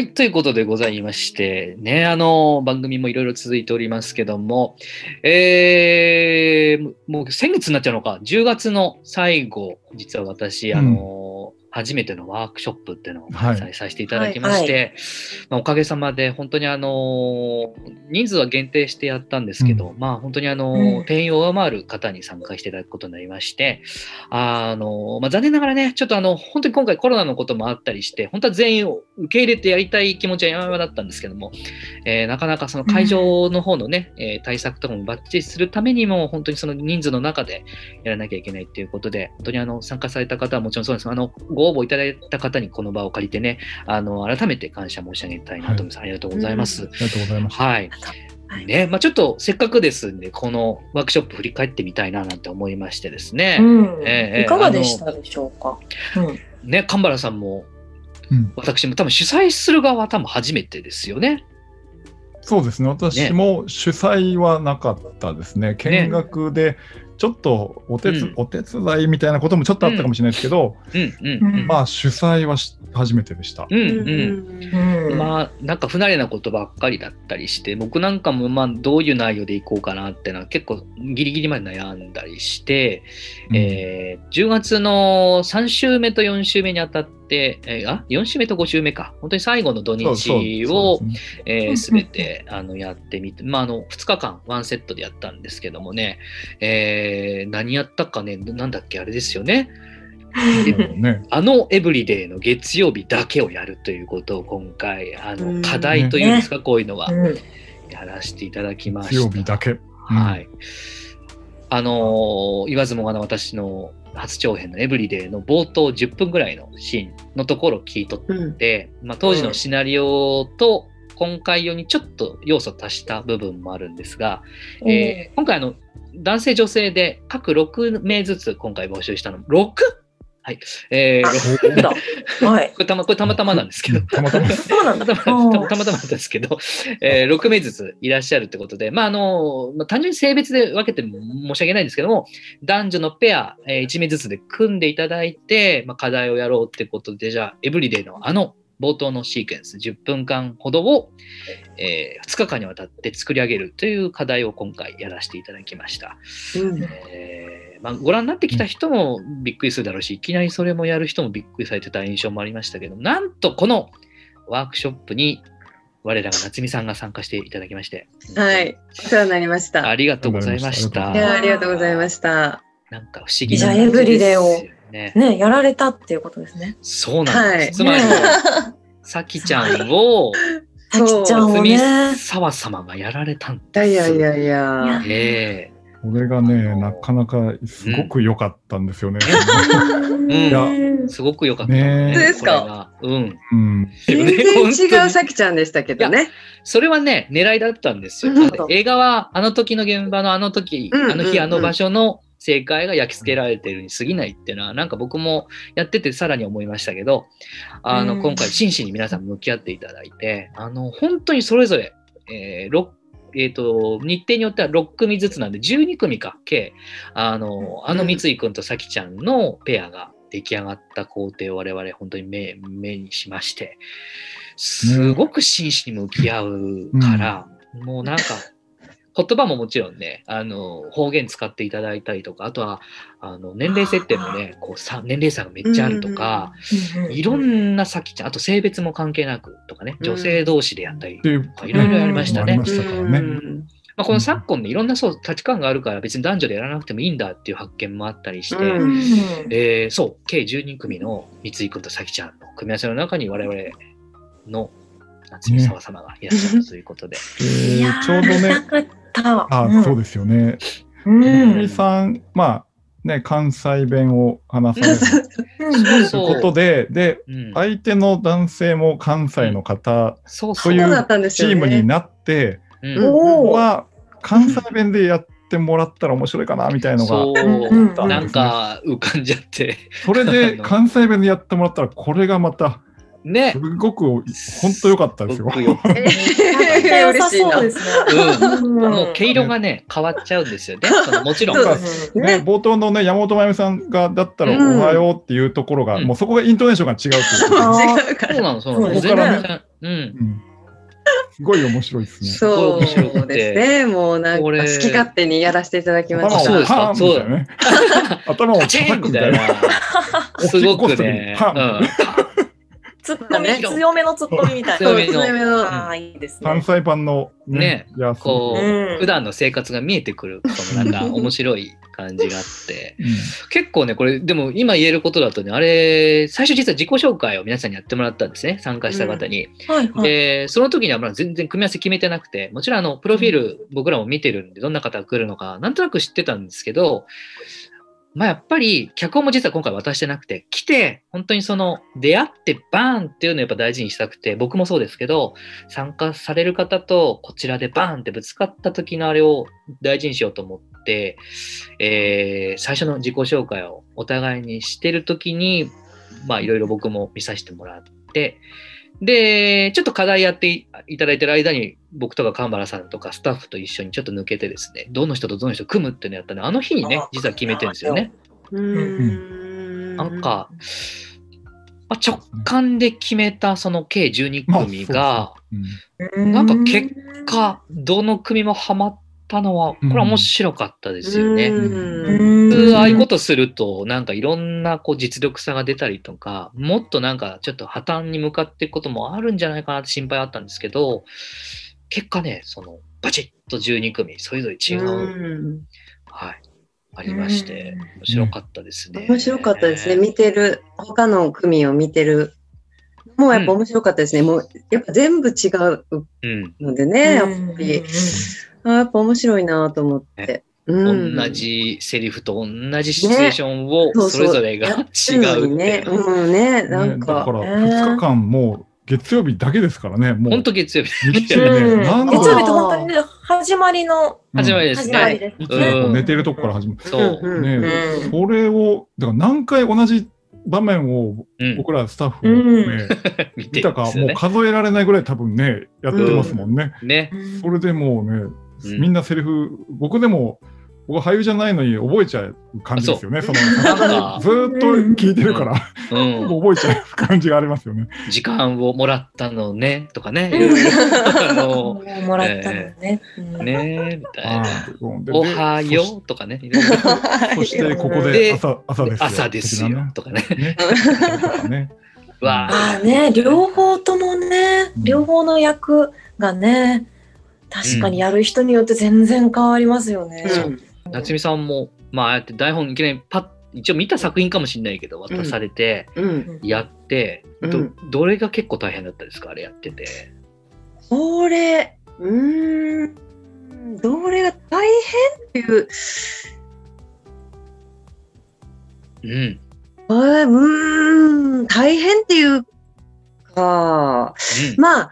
はい、ということでございまして、ね、あの、番組もいろいろ続いておりますけども、えー、もう先月になっちゃうのか、10月の最後、実は私、あの、初めてのワークショップっていうのを開催させていただきまして、まあ、おかげさまで本当にあの人数は限定してやったんですけど、まあ本当にあの、うん。定員を上回る方に参加していただくことになりまして、あのまあ、残念ながらね、ちょっとあの本当に今回コロナのこともあったりして、本当は全員を受け入れてやりたい気持ちは山々だったんですけども、えーなかなかその会場の方のね、えー対策とかもバッチリするためにも、本当にその人数の中でやらなきゃいけないっていうことで、本当にあの参加された方はもちろんそうです。が、あのご応募いただいた方にこの場を借りてね、あの改めて感謝申し上げたいなと思います。ありがとうございます。ありがとうございました。はい。はいね、まあちょっとせっかくですんで、このワークショップ振り返ってみたいななんて思いましてですね。うんええいかがでしたでしょうか？うんね、神原さんも、うん私も多分主催する側は多分初めてですよね。そうですね。私も主催はなかったですね。見学で、ちょっとお手つ、うんお手伝いみたいなこともちょっとあったかもしれないですけど、うんうんうん。まあ主催はし初めてでした。うんうん。うんまあなんか不慣れなことばっかりだったりして僕なんかもまあどういう内容でいこうかなってのは結構ギリギリまで悩んだりして、うんえー10月の3週目と4週目にあたって、えーあ4週目と5週目か。本当に最後の土日をすね。えー、全てあのやってみて、まあ、あの2日間ワンセットでやったんですけどもね、えー何やったかねなんだっけあれですよね。ね。あのエブリデイの月曜日だけをやるということを今回あうん。の課題というんですか、こういうのは。うんやらせていただきました。月曜日だけ。はい。あのー言わずもがな私の初長編のエブリデイの冒頭10分ぐらいのシーンのところを聞い取うんって、まあ、当時のシナリオと今回用にちょっと要素を足した部分もあるんですが、えー今回あの男性女性で各6名ずつ今回募集したの 6? はい。えーはい。これたまこれたまたまなんですけど、たまたま。たまたまたまたまだったんですけど、えー6名ずついらっしゃるってことで、まああのまあ、単純に性別で分けても申し訳ないんですけども、男女のペア、え1名ずつで組んでいただいて、まあ、課題をやろうってことで、じゃあ、エブリデイのあの冒頭のシーケンス10分間ほどを、え2日間にわたって作り上げるという課題を今回やらせていただきました。うんえーまあ、ご覧になってきた人もびっくりするだろうし、いきなりそれもやる人もびっくりされてた印象もありましたけど、なんとこのワークショップに我らが夏美さんが参加していただきまして、はい、お世話になりました。ありがとうございました。ありいや、ありがとうございました。なんか不思議じゃあな感じエブリデイをですよね。ね、やられたっていうことですね。そうなんです。はいつまりね、さきちゃんを、さきちゃんを夏美ね。沢様がやられたんです。いやいやいや。えこれがね、なかなかすごく良かったんですよね。ん。いや。えすごく良かったのねそうですか。うん。うん。全然 違うさきちゃんでしたけどね。それはね、狙いだったんですよ。映画はあの時の現場のあの時、うんあの日、あの場所の正解が焼き付けられてるに過ぎないっていうのは、なんか僕もやっててさらに思いましたけど、あの、うん。今回真摯に皆さん向き合っていただいて、あの、本当にそれぞれ、えーろえーと日程によっては6組ずつなんで12組か計あのあの三井君とさきちゃんのペアが出来上がった工程を我々本当に目目にしましてすごく真摯に向き合うから、もうなんか言葉ももちろんねあの方言使っていただいたりとかあとはあの年齢設定もねこうさ年齢差がめっちゃあるとか、いろんなさきちゃん。あと性別も関係なくとかね女性同士でやったりっていろいろやりましたね。ありまあ、この昨今ね、いろんなそう価値観があるから別に男女でやらなくてもいいんだっていう発見もあったりして、うん。えーそう、計12組の三井君と咲ちゃんの組み合わせの中に我々の夏美沢様がいらっしゃるということで。えーちょうど見たね、かった。あ、そうですよね。うん。みさん、まあ、ね、関西弁を話されるうん。そう。ことで、で、うん。相手の男性も関西の方、そうそう。いうチームになって、うんうん。おー。は関西弁でやってもらったら面白いかなみたいのが、そう。うんうんなんか浮かんじゃって。それで関西弁でやってもらったら、これがまた、ねす。ごく本当良かったですよ。僕よ嬉しいなそう。ですね。うんんもう毛色がね、変わっちゃうんですよね。そのもちろん。ね、冒頭のね、山本真由美さんが、だったらうんおはようっていうところが、うんもうそこがイントネーションが違うっていう。そうなの、そうなの。そこからねうんう。んすごい面白いですね。そうですね。もうなんか好き勝手にやらせていただきました。そうですかパーンみたいなね。頭を叩くみたいなな。。すごくね。ツッコミ、ね強めのツッコミみたいな。強めの強めのああ、いいです関ね。西版のねね。こう、うん普段の生活が見えてくる、そのなんか 面白い感じがあって。うん結構ね、これ、でも今言えることだとね、あれ、最初実は自己紹介を皆さんにやってもらったんですね、参加した方に。はいはい。で、その時にはまだ全然組み合わせ決めてなくて、もちろんあの、プロフィール僕らも見てるんで、どんな方が来るのか、なんとなく知ってたんですけど、まあやっぱり、脚本も実は今回渡してなくて、来て、本当にその、出会ってバーンっていうのをやっぱ大事にしたくて、僕もそうですけど、参加される方とこちらでバーンってぶつかった時のあれを大事にしようと思って、えー最初の自己紹介をお互いにしてる時に、まあいろいろ僕も見させてもらって、で、ちょっと課題やっていいただいてる間に、僕とか神原さんとかスタッフと一緒にちょっと抜けてですね、どの人とどの人組むっていうのやったね、あの日にねあ、実は決めてるんですよね。うーなんか、まあ、直感で決めたその計12まあ組が、うん。なんか結果、どの組もハマったのは、これは面白かったですよね。うん普通ああいうことすると、なんかいろんなこう実力差が出たりとか、もっとなんかちょっと破綻に向かっていくこともあるんじゃないかなって心配あったんですけど、結果ね、そのバチッと12組、それぞれ違う、うんはい、ありまして、面白かったですね。面白かったですね。見てる、他の組を見てる。もうやっぱ面白かったですね。もうやっぱ全部違ううん。のでね、やっぱり。あやっぱ面白いなと思って。うん同じセリフと同じシチュエーションをそうそうそれぞれが違うってね。うんね、なんか。ねだから2日間もう月曜日だけですからね、もう。本当月曜日。ね、月曜日って本当にね、始まりの始まりですね。うん寝てるとこから始まる。そう。うんねうんそれを、だから何回同じ場面をうん。僕らスタッフもね、見見たか、もう。数えられないぐらい多分ね、やってますもんね。ね。それでもうね、うんみんなセリフ、僕でも、僕は俳優じゃないのに覚えちゃう感じですよね。その ずーっと聞いてるから、うん。覚えちゃう感じがありますよね。時間をもらったのね、とかね。うんいろいろあものうもらったのね。うんねみたいな。おはようとかね。いろいろそしてここでで朝朝ですよ。朝ですよ。とかね。ね。ねとかねわああね、両方ともね、うん両方の役がね、確かにやる人によって全然変わりますよね。夏美さんも、まあ、ああやって台本いきなりパッ、一応見た作品かもしれないけど、渡されて、うん。やって、どうんどれが結構大変だったですか？あれやってて。これ、うーん、どれが大変っていう、うん。あーうーん、大変っていうか、まあ、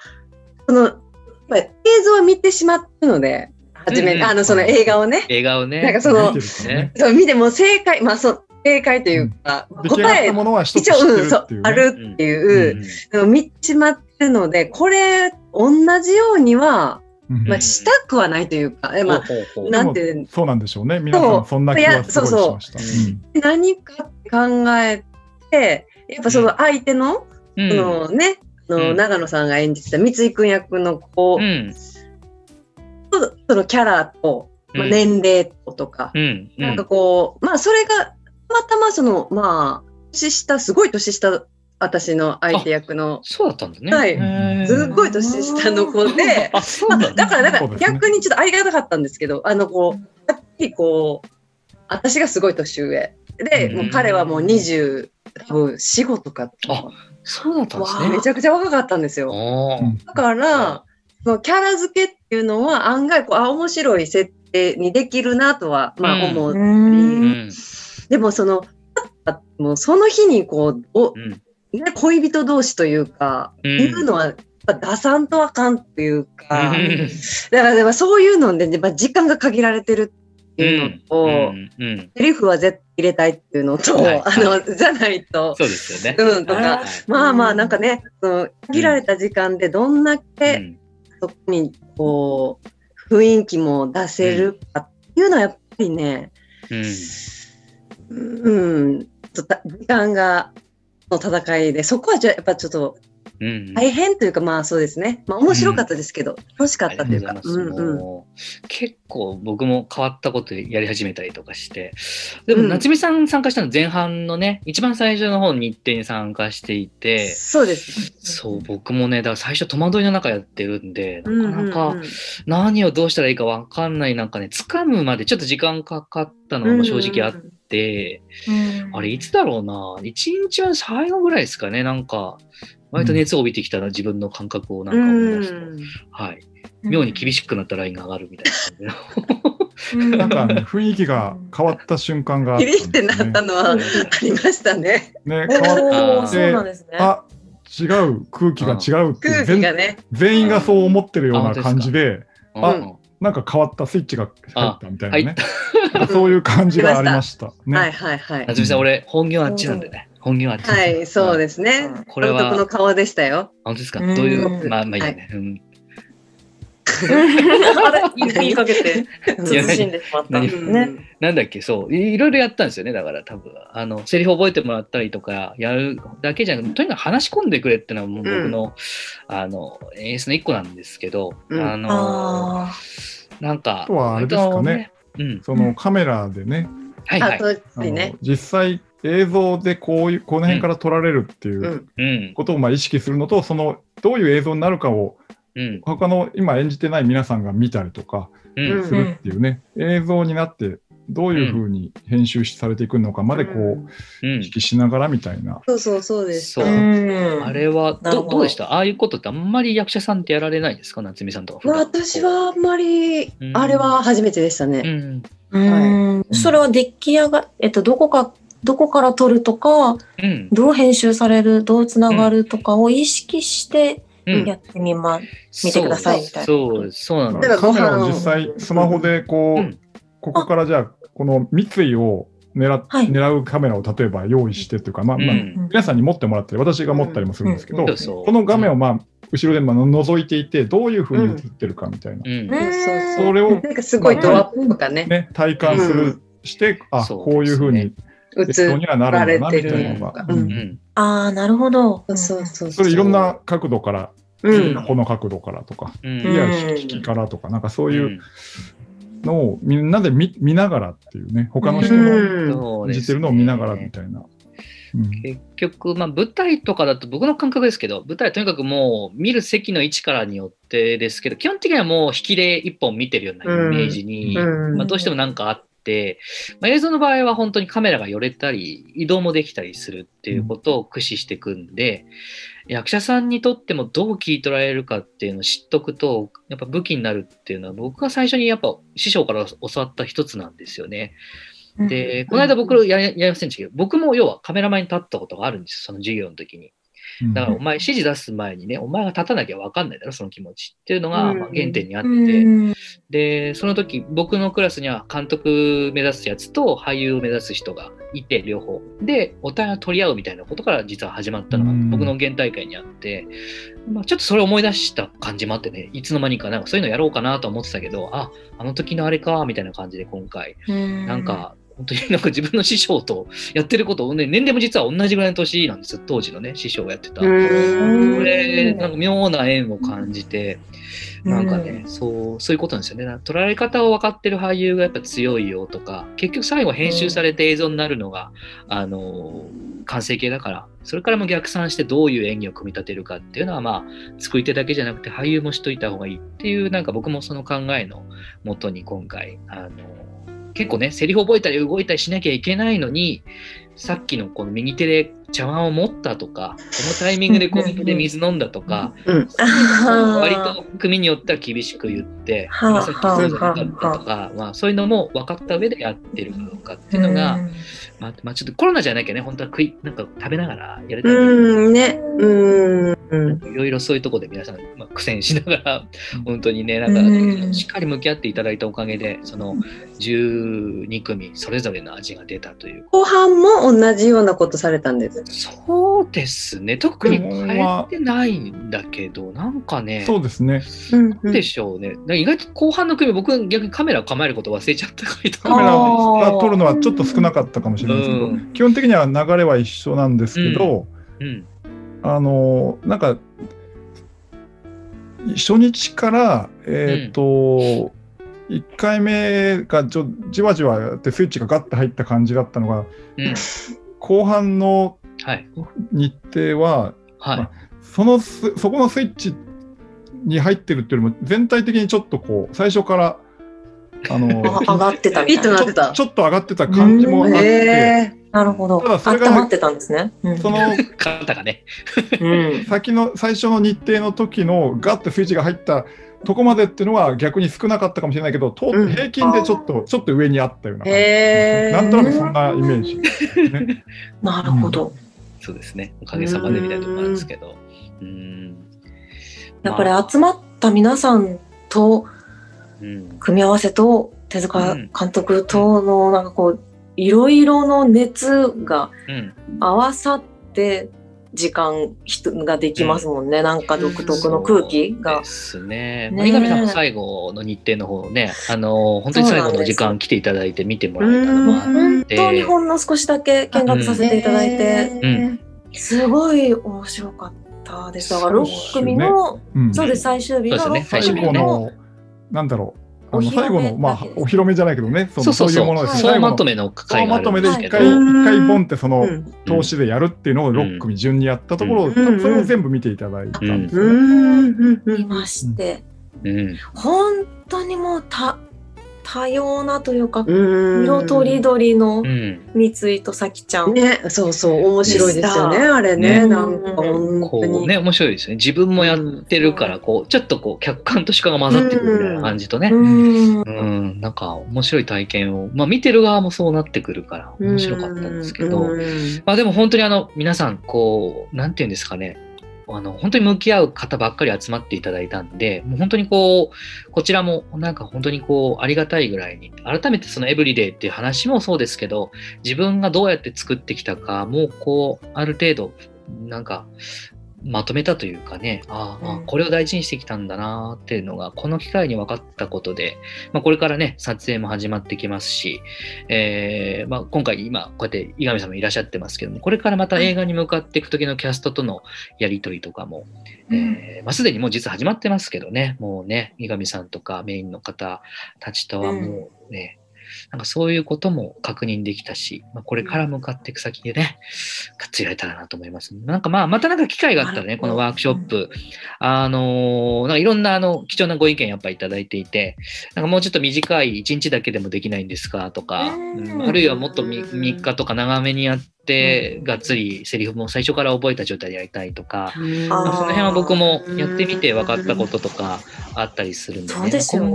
その、まあ、映像を見てしまったので、初め、うんうん。あの、その映画をね、映画をね。なんかそのね。そう見ても正解、まあ、そう、正解というか、出来上がっ答えた、ものは一応、知ってうん、そう。あるっていう。う、んでも見てしまってるので、これ、同じようには、うんまあ、したくはないというか、えまあ、なんてそうなんでしょうね。皆さんそんな気はすごいしました。そうそう。うん。何かって考えて、やっぱその相手の、うん。そのね、あのうん長野さんが演じてた三井君役の子うん。と、そのキャラと、まあ、うん年齢ととか、うん。なんかこう、まあそれが、たまたまその、まあ、年下、すごい年下、私の相手役の、そうだったんだね。はいすっごい年下の子で、あ、そうまあ、なんだ。だから、だからそうですね逆にちょっとありがたかったんですけど、あの、こう、やっぱりこう、私がすごい年上。で、うんもう彼はもう20、多分4、5とか。あそうだったんですわあめね。ちゃくちゃ若かったんですよ。だから、そのキャラ付けっていうのは案外こう、あ、面白い設定にできるなとは、まあうん思う。う。うんん。でもその、あもうその日にこう、おうん。ね、恋人同士というか、うんいうのは、やっぱ出さんとあかんっていうか、うんだからやっぱそういうので、やっぱ時間が限られてるっていうのと、うんうんセリフは絶対入れたいっていうのと、はいあの、じゃないと、そうですよね。うん、とか、はい。まあまあ、なんかね、その限られた時間でどんだうけん。そこに、こう、雰囲気も出せるかっていうのはやっぱりね、うんうん、ちょっと時間がの戦いで、そこはじゃあやっぱちょっとうん大変というか、まあそうですね。まあ面白かったですけど、楽しかったというか。ううんうん。結構僕も変わったことやり始めたりとかして、でもうん。夏美さん参加したの前半のね、一番最初の方に日程に参加していて、そうです。そう、僕もね、だから最初戸惑いの中やってるんで、うんなかなか何をどうしたらいいかわかんないなんかね、掴むまでちょっと時間かかったのも正直あって、あれいつだろうな、一日は最後ぐらいですかね、なんか、割と熱を帯びてきたな、自分の感覚をなんか思い出すと、はい。妙に厳しくなったラインが上がるみたいな感じの。なんか、ね、雰囲気が変わった瞬間があったんキリってなったのはありましたね。ね、お変わっーそうなんですね。あ違う空気が違うって空気全がね。全員がそう思ってるような感じであうんなんか変わったスイッチが入ったみたいなねそういう感じがありましたね。はいはいはい。夏美さん、俺、本業あっちなんでね。本業あっち。はい、そうす。ですね。これは監督の顔でしたよ。本当ですか？うんどういう、まあまあいいやね。うん 言いかけて、いや慎んでしまった。何ね。なんだっけ、そう、いいろいろやったんですよね、だから多分、あの、セリフ覚えてもらったりとか、やるだけじゃなくて、とにかく話し込んでくれっていうのはもう僕の、あの、演出の一個なんですけど、うんあの、あなんか、あとはあれですかね割とうん。そのカメラでねあ、はいはい。実際映像でこういうこの辺から撮られるっていう。ことをまあ意識するのとそのどういう映像になるかをうん。他の今演じてない皆さんが見たりとかうん。するっていうね、映像になってどういうふうに編集されていくのかまでこううん意識しながらみたいな。そうそうそうです。そう。あれはどどどうでした？ああいうことってあんまり役者さんってやられないですか？夏美さんとか。私はあんまりうん、あれは初めてでしたね。うん。うんそれは出来上が、えっと、どこか、どこから撮るとか、うん。どう編集される、どうつながるとかを意識してうん。やってみま、見てくださいみたいな。そう、そうなカメラをを実際スマホでこう、うん。ここからじゃあこの三井を狙っはい。狙うカメラを例えば用意してというか、まあまあうん皆さんに持ってもらったり私が持ったりもするんですけど、うん。そうそう。この画面をまあ後ろでまあ覗いていてどういうふうに映ってるかみたいな、うん。うん。そうそれをなんかすごいドアップとかね、ね体感する、してあこういうふうに映にはなられる。ああ、なるほど。そうそうそう。それいろんな角度から、うん。この角度からとか、うんいやうん引きからとかなんかそういうのをみんなで見見ながらっていうね他の人うの演じてるのを見ながらみたいな。うん結局、まあ、舞台とかだと僕の感覚ですけど、舞台はとにかくもう見る席の位置からによってですけど、基本的にはもう引きで一本見てるようなイメージに、うんまあ、どうしてもなんかあって、まあ、映像の場合は本当にカメラが寄れたり、移動もできたりするっていうことを駆使していくんで、役者さんにとってもどう聞い取られるかっていうのを知っとくと、やっぱ武器になるっていうのは僕が最初にやっぱ師匠から教わった一つなんですよね。で、この間僕ややりませんでしたけど、僕も要はカメラ前に立ったことがあるんですよ、その授業の時に。だからお前指示出す前にね、お前が立たなきゃ分かんないだろ、その気持ちっていうのがうんまあ原点にあって、うん。で、その時僕のクラスには監督目指すやつと俳優を目指す人がいて、両方。で、お互いを取り合うみたいなことから実は始まったのがうん。僕の原大会にあって、まあ、ちょっとそれを思い出した感じもあってね、いつの間にかなんかそういうのやろうかなと思ってたけど、あ、あの時のあれか、みたいな感じで今回、なんか、本当になんか自分の師匠とやってることをね、年齢も実は同じぐらいの年なんですよ、当時のね、師匠がやってた。うんこれ、なんか妙な縁を感じて、なんかね、そう、そういうことなんですよね。な捉え方を分かってる俳優がやっぱ強いよとか、結局最後編集されて映像になるのが、あの、完成形だから、それからも逆算してどういう演技を組み立てるかっていうのは、まあ、作り手だけじゃなくて俳優もしといた方がいいっていう、なんか僕もその考えのもとに今回、あの、結構ね、セリフ覚えたり動いたりしなきゃいけないのに、さっきのこの右手で茶碗を持ったとか、このタイミングでこう右手で水飲んだとか、割と組によっては厳しく言って、さっきそうじゃなかったはあとか、まあ、そういうのも分かった上でやってるかどうかっていうのが、まあ、まあ、ちょっとコロナじゃなきゃね、本当は食い、なんか食べながらやれたらいいうん、ね。うん。いろいろそういうところで皆さん、まあ、苦戦しながら、本当にね、なんうんか、しっかり向き合っていただいたおかげで、その12組それぞれの味が出たという。後半も同じようなことされたんです。そうですね、特に変えてないんだけど、なんかね、そうですね。でしょうね。なんか意外と後半の組、僕逆にカメラ構えること忘れちゃった。カメラが撮るのはちょっと少なかったかもしれないですけど、うん基本的には流れは一緒なんですけど、うん。あのなんか初日からえっ、と、1回目がちょじわじわやってスイッチがガッて入った感じだったのが、うん。後半のはい。日程ははい。そのすそこのスイッチに入ってるっていうよりも全体的にちょっとこう最初からあの あ上がってたみたいな。なってた。ちょっと上がってた感じもあって、へなるほど。ただそれが温まってたんですね。うんその肩がね。うん先の最初の日程の時のガッてスイッチが入ったとこまでっていうのは逆に少なかったかもしれないけど、とうん平均でちょっとちょっと上にあったような感じへーなんとなくそんなイメージね。なるほど。そうですね。おかげさまでみたいなところなんですけど。うん。やっぱり集まった皆さんとうん。組み合わせと手塚監督とのなんかこういろいろの熱がうん。合わさって時間ができますもんね、なんか独特の空気が。で。すね。ねまあ、井上さんも最後の日程の方ね、あの、本当に最後の時間来ていただいて見てもらえたのもあ本当にほんの少しだけ見学させていただいて、うん。すごい面白かったです。だから6組の、うん。そうです、最終日のそうですね。最最終日ね後の、なんだろう、あの最後の、まあお披露目じゃないけどね、そそうそうそう。のそういうものです。はい総最後の。まとめの会があるんですけど、総まとめで一回、一回ボンってそのうん。投資でやるっていうのを6組順にやったところ、うん。多分それを全部見ていただいたんですね。ん。見まして、うん、本当にもうた多様なというか、うん。色とりどりのうん、三井と咲ちゃん。ね、そうそう、面白いですよね、であれね、ね。なんか本当に。こうね、面白いですよね。自分もやってるから、こう、ちょっとこう、客観と主観が混ざってくるみたいな感じとね、うん。うん、なんか面白い体験を、まあ見てる側もそうなってくるから面白かったんですけど、うん。まあでも本当にあの皆さんこうなんていうんですかねあの本当に向き合う方ばっかり集まっていただいたんでもう本当にこうこちらもなんか本当にこうありがたいぐらいに改めてそのエブリデイっていう話もそうですけど自分がどうやって作ってきたかもうこうある程度なんかまとめたというかね、ああ、うん。これを大事にしてきたんだなっていうのが、この機会に分かったことで、まあ、これからね、撮影も始まってきますし、えーまあ、今回今、こうやって井上さんもいらっしゃってますけども、これからまた映画に向かっていく時のキャストとのやりとりとかも、えーまあ、すでにもう実は始まってますけどね、もうね、井上さんとかメインの方たちとはもうね、なんかそういうことも確認できたし、まあ、これから向かっていく先でね、かっつやれたらなと思います。なんかまあ、またなんか機会があったらね、このワークショップ、あのーなんかいろんなあの貴重なご意見やっぱいただいていて、なんかもうちょっと短い1日だけでもできないんですかとか、あるいはもっと 3, 日とか長めにやって、がっつりセリフも最初から覚えた状態でやりたいとか、まあその辺は僕もやってみて分かったこととかあったりするんで、ね、そうですよね。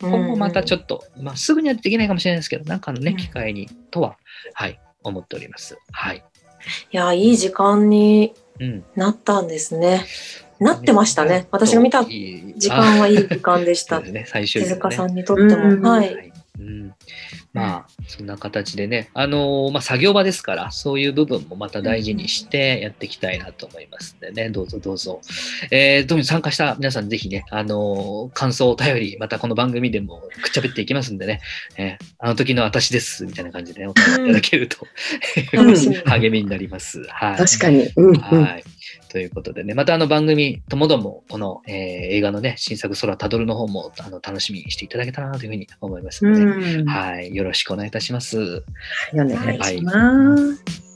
今後今後またちょっっと、まあ、すぐにはできないかもしれないですけど、なんかのね、うん機会にとは、はい、思っております。はい。と。いや、いい時間にうん。なったんですね。なってましたね。私が見た時時間はいい時間でした ね、最終ね。塚さんにとってうんも。は。はいいうん、まあそんな形でね、あのーまあ、作業場ですからそういう部分もまた大事にしてやっていきたいなと思いますんでね。どうぞどうぞ、えー、特に参加した皆さんぜひね、あのー感想お便りまたこの番組でもくっちゃべっていきますんでね、えーあの時の私ですみたいな感じでねお便りいただけると、励みになります。はい。確かに。うんうん。はい。ということでね、またあの番組ともども、この、えー映画のね、新作空たどるの方もあの楽しみにしていただけたらなというふうに思いますので、うん。はい。よろしくお願いいたします。お願いします。